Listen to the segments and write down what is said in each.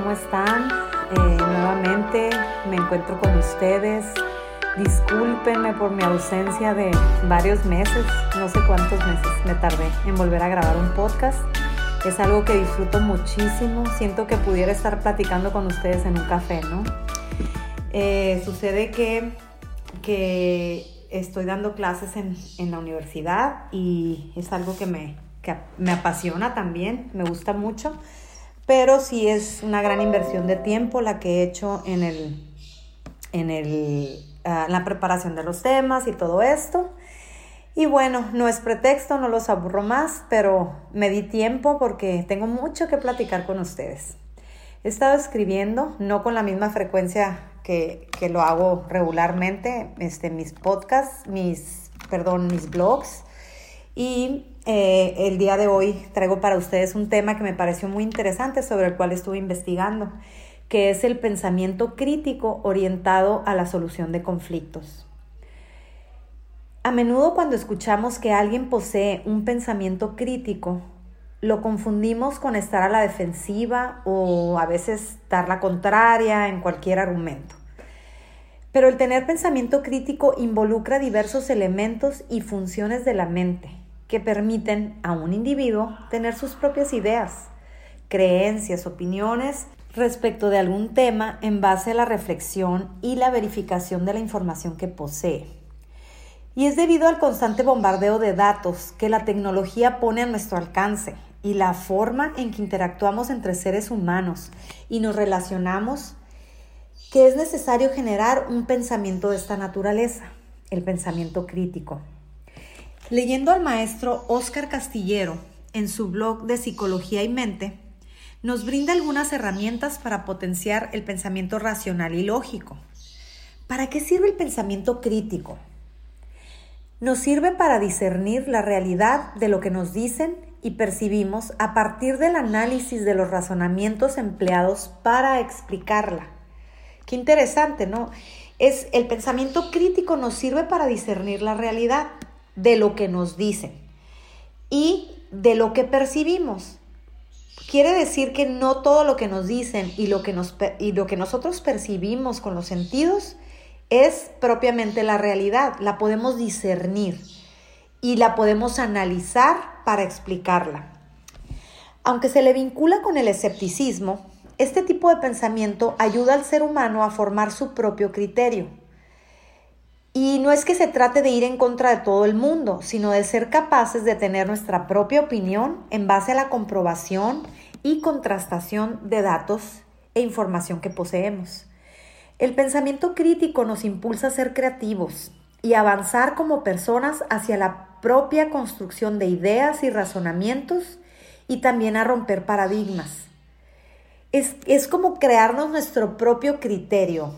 ¿cómo están? Eh, nuevamente me encuentro con ustedes. Discúlpenme por mi ausencia de varios meses, no sé cuántos meses me tardé en volver a grabar un podcast. Es algo que disfruto muchísimo, siento que pudiera estar platicando con ustedes en un café, ¿no? Eh, sucede que, que estoy dando clases en, en, la universidad y es algo que me, que me apasiona también, me gusta mucho pero sí es una gran inversión de tiempo la que he hecho en, el, en el, ah, la preparación de los temas y todo esto. Y bueno, no es pretexto, no los aburro más, pero me di tiempo porque tengo mucho que platicar con ustedes. He estado escribiendo, no con la misma frecuencia que, que lo hago regularmente, este, mis podcasts, mis, perdón, mis blogs. Y eh, el día de hoy traigo para ustedes un tema que me pareció muy interesante sobre el cual estuve investigando, que es el pensamiento crítico orientado a la solución de conflictos. A menudo cuando escuchamos que alguien posee un pensamiento crítico, lo confundimos con estar a la defensiva o a veces dar la contraria en cualquier argumento. Pero el tener pensamiento crítico involucra diversos elementos y funciones de la mente que permiten a un individuo tener sus propias ideas, creencias, opiniones respecto de algún tema en base a la reflexión y la verificación de la información que posee. Y es debido al constante bombardeo de datos que la tecnología pone a nuestro alcance y la forma en que interactuamos entre seres humanos y nos relacionamos que es necesario generar un pensamiento de esta naturaleza, el pensamiento crítico. Leyendo al maestro Oscar Castillero en su blog de Psicología y Mente, nos brinda algunas herramientas para potenciar el pensamiento racional y lógico. ¿Para qué sirve el pensamiento crítico? Nos sirve para discernir la realidad de lo que nos dicen y percibimos a partir del análisis de los razonamientos empleados para explicarla. Qué interesante, ¿no? Es el pensamiento crítico nos sirve para discernir la realidad de lo que nos dicen y de lo que percibimos. Quiere decir que no todo lo que nos dicen y lo que, nos, y lo que nosotros percibimos con los sentidos es propiamente la realidad, la podemos discernir y la podemos analizar para explicarla. Aunque se le vincula con el escepticismo, este tipo de pensamiento ayuda al ser humano a formar su propio criterio y no es que se trate de ir en contra de todo el mundo, sino de ser capaces de tener nuestra propia opinión en base a la comprobación y contrastación de datos e información que poseemos. El pensamiento crítico nos impulsa a ser creativos y avanzar como personas hacia la propia construcción de ideas y razonamientos y también a romper paradigmas. Es, es como crearnos nuestro propio criterio,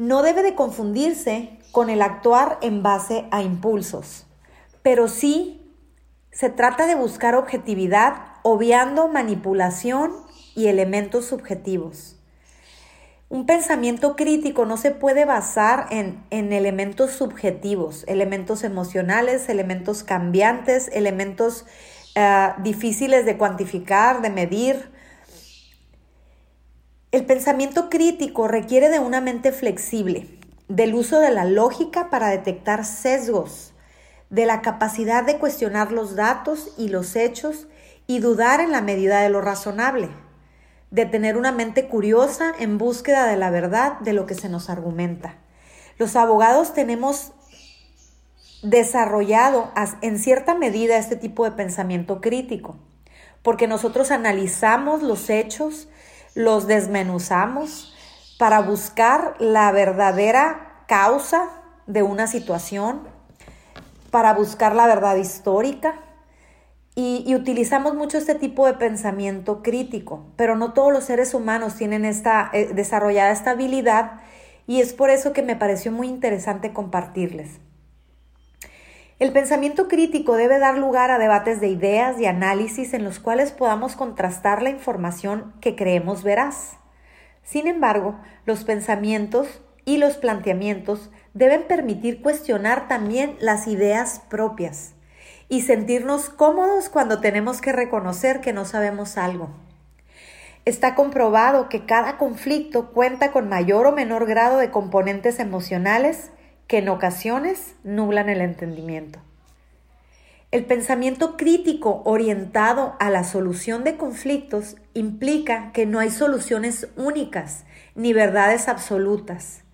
no debe de confundirse con el actuar en base a impulsos, pero sí se trata de buscar objetividad obviando manipulación y elementos subjetivos. Un pensamiento crítico no se puede basar en, elementos subjetivos, elementos emocionales, elementos cambiantes, elementos eh, difíciles de cuantificar, de medir, el pensamiento crítico requiere de una mente flexible, del uso de la lógica para detectar sesgos, de la capacidad de cuestionar los datos y los hechos y dudar en la medida de lo razonable, de tener una mente curiosa en búsqueda de la verdad de lo que se nos argumenta. Los abogados tenemos desarrollado en cierta medida este tipo de pensamiento crítico, porque nosotros analizamos los hechos, los desmenuzamos para buscar la verdadera causa de una situación, para buscar la verdad histórica. Y, utilizamos mucho este tipo de pensamiento crítico, pero no todos los seres humanos tienen esta eh, desarrollada esta habilidad y es por eso que me pareció muy interesante compartirles. El pensamiento crítico debe dar lugar a debates de ideas y análisis en los cuales podamos contrastar la información que creemos veraz. Sin embargo, los pensamientos y los planteamientos deben permitir cuestionar también las ideas propias y sentirnos cómodos cuando tenemos que reconocer que no sabemos algo. Está comprobado que cada conflicto cuenta con mayor o menor grado de componentes emocionales que en ocasiones nublan el entendimiento. El pensamiento crítico orientado a la solución de conflictos implica que no hay soluciones únicas ni verdades absolutas,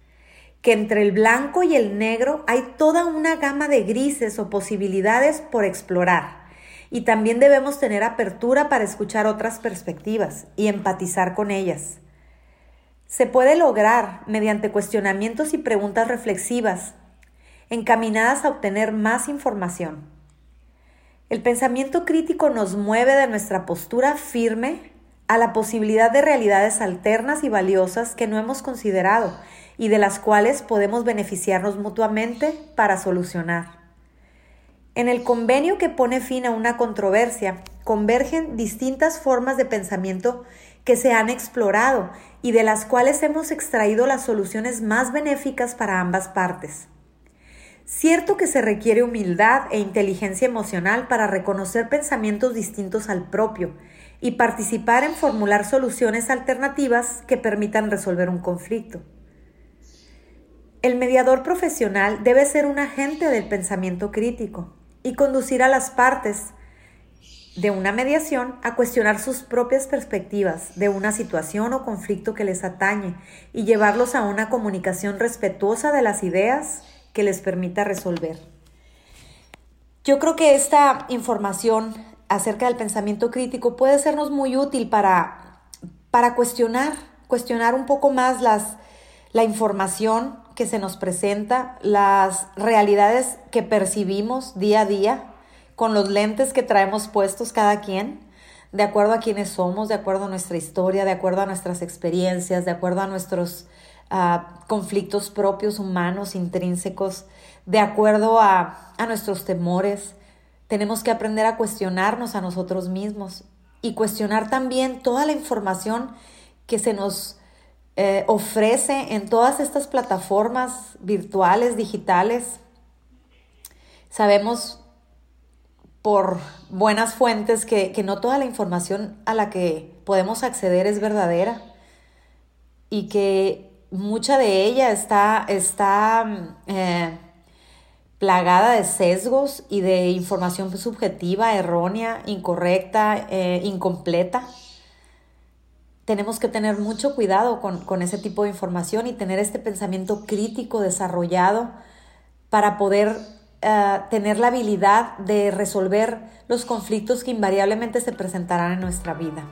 que entre el blanco y el negro hay toda una gama de grises o posibilidades por explorar. Y también debemos tener apertura para escuchar otras perspectivas y empatizar con ellas. Se puede lograr mediante cuestionamientos y preguntas reflexivas, encaminadas a obtener más información. El pensamiento crítico nos mueve de nuestra postura firme a la posibilidad de realidades alternas y valiosas que no hemos considerado y de las cuales podemos beneficiarnos mutuamente para solucionar. En el convenio que pone fin a una controversia, convergen distintas formas de pensamiento que se han explorado y de las cuales hemos extraído las soluciones más benéficas para ambas partes. Cierto que se requiere humildad e inteligencia emocional para reconocer pensamientos distintos al propio y participar en formular soluciones alternativas que permitan resolver un conflicto. El mediador profesional debe ser un agente del pensamiento crítico y conducir a las partes de una mediación a cuestionar sus propias perspectivas de una situación o conflicto que les atañe y llevarlos a una comunicación respetuosa de las ideas que les permita resolver. Yo creo que esta información acerca del pensamiento crítico puede sernos muy útil para, para cuestionar, cuestionar un poco más las, la información que se nos presenta, las realidades que percibimos día a día con los lentes que traemos puestos cada quien, de acuerdo a quienes somos, de acuerdo a nuestra historia, de acuerdo a nuestras experiencias, de acuerdo a nuestros conflictos propios humanos intrínsecos, de acuerdo a, a nuestros temores. Tenemos que aprender a cuestionarnos a nosotros mismos y cuestionar también toda la información que se nos eh, ofrece en todas estas plataformas virtuales, digitales. Sabemos por buenas fuentes que, que, no toda la información a la que podemos acceder es verdadera y que mucha de ella está, está eh, plagada de sesgos y de información subjetiva, errónea, incorrecta, eh, incompleta. Tenemos que tener mucho cuidado con, ese tipo de información y tener este pensamiento crítico desarrollado para poder eh, tener la habilidad de resolver los conflictos que invariablemente se presentarán en nuestra vida.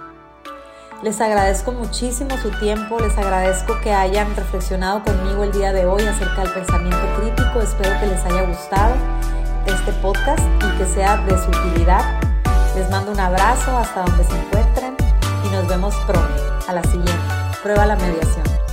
Les agradezco muchísimo su tiempo, les agradezco que hayan reflexionado conmigo el día de hoy acerca del pensamiento crítico. Espero que les haya gustado este podcast y que sea de su utilidad. Les mando un abrazo hasta donde se encuentren y nos vemos pronto. A la siguiente. Prueba la mediación.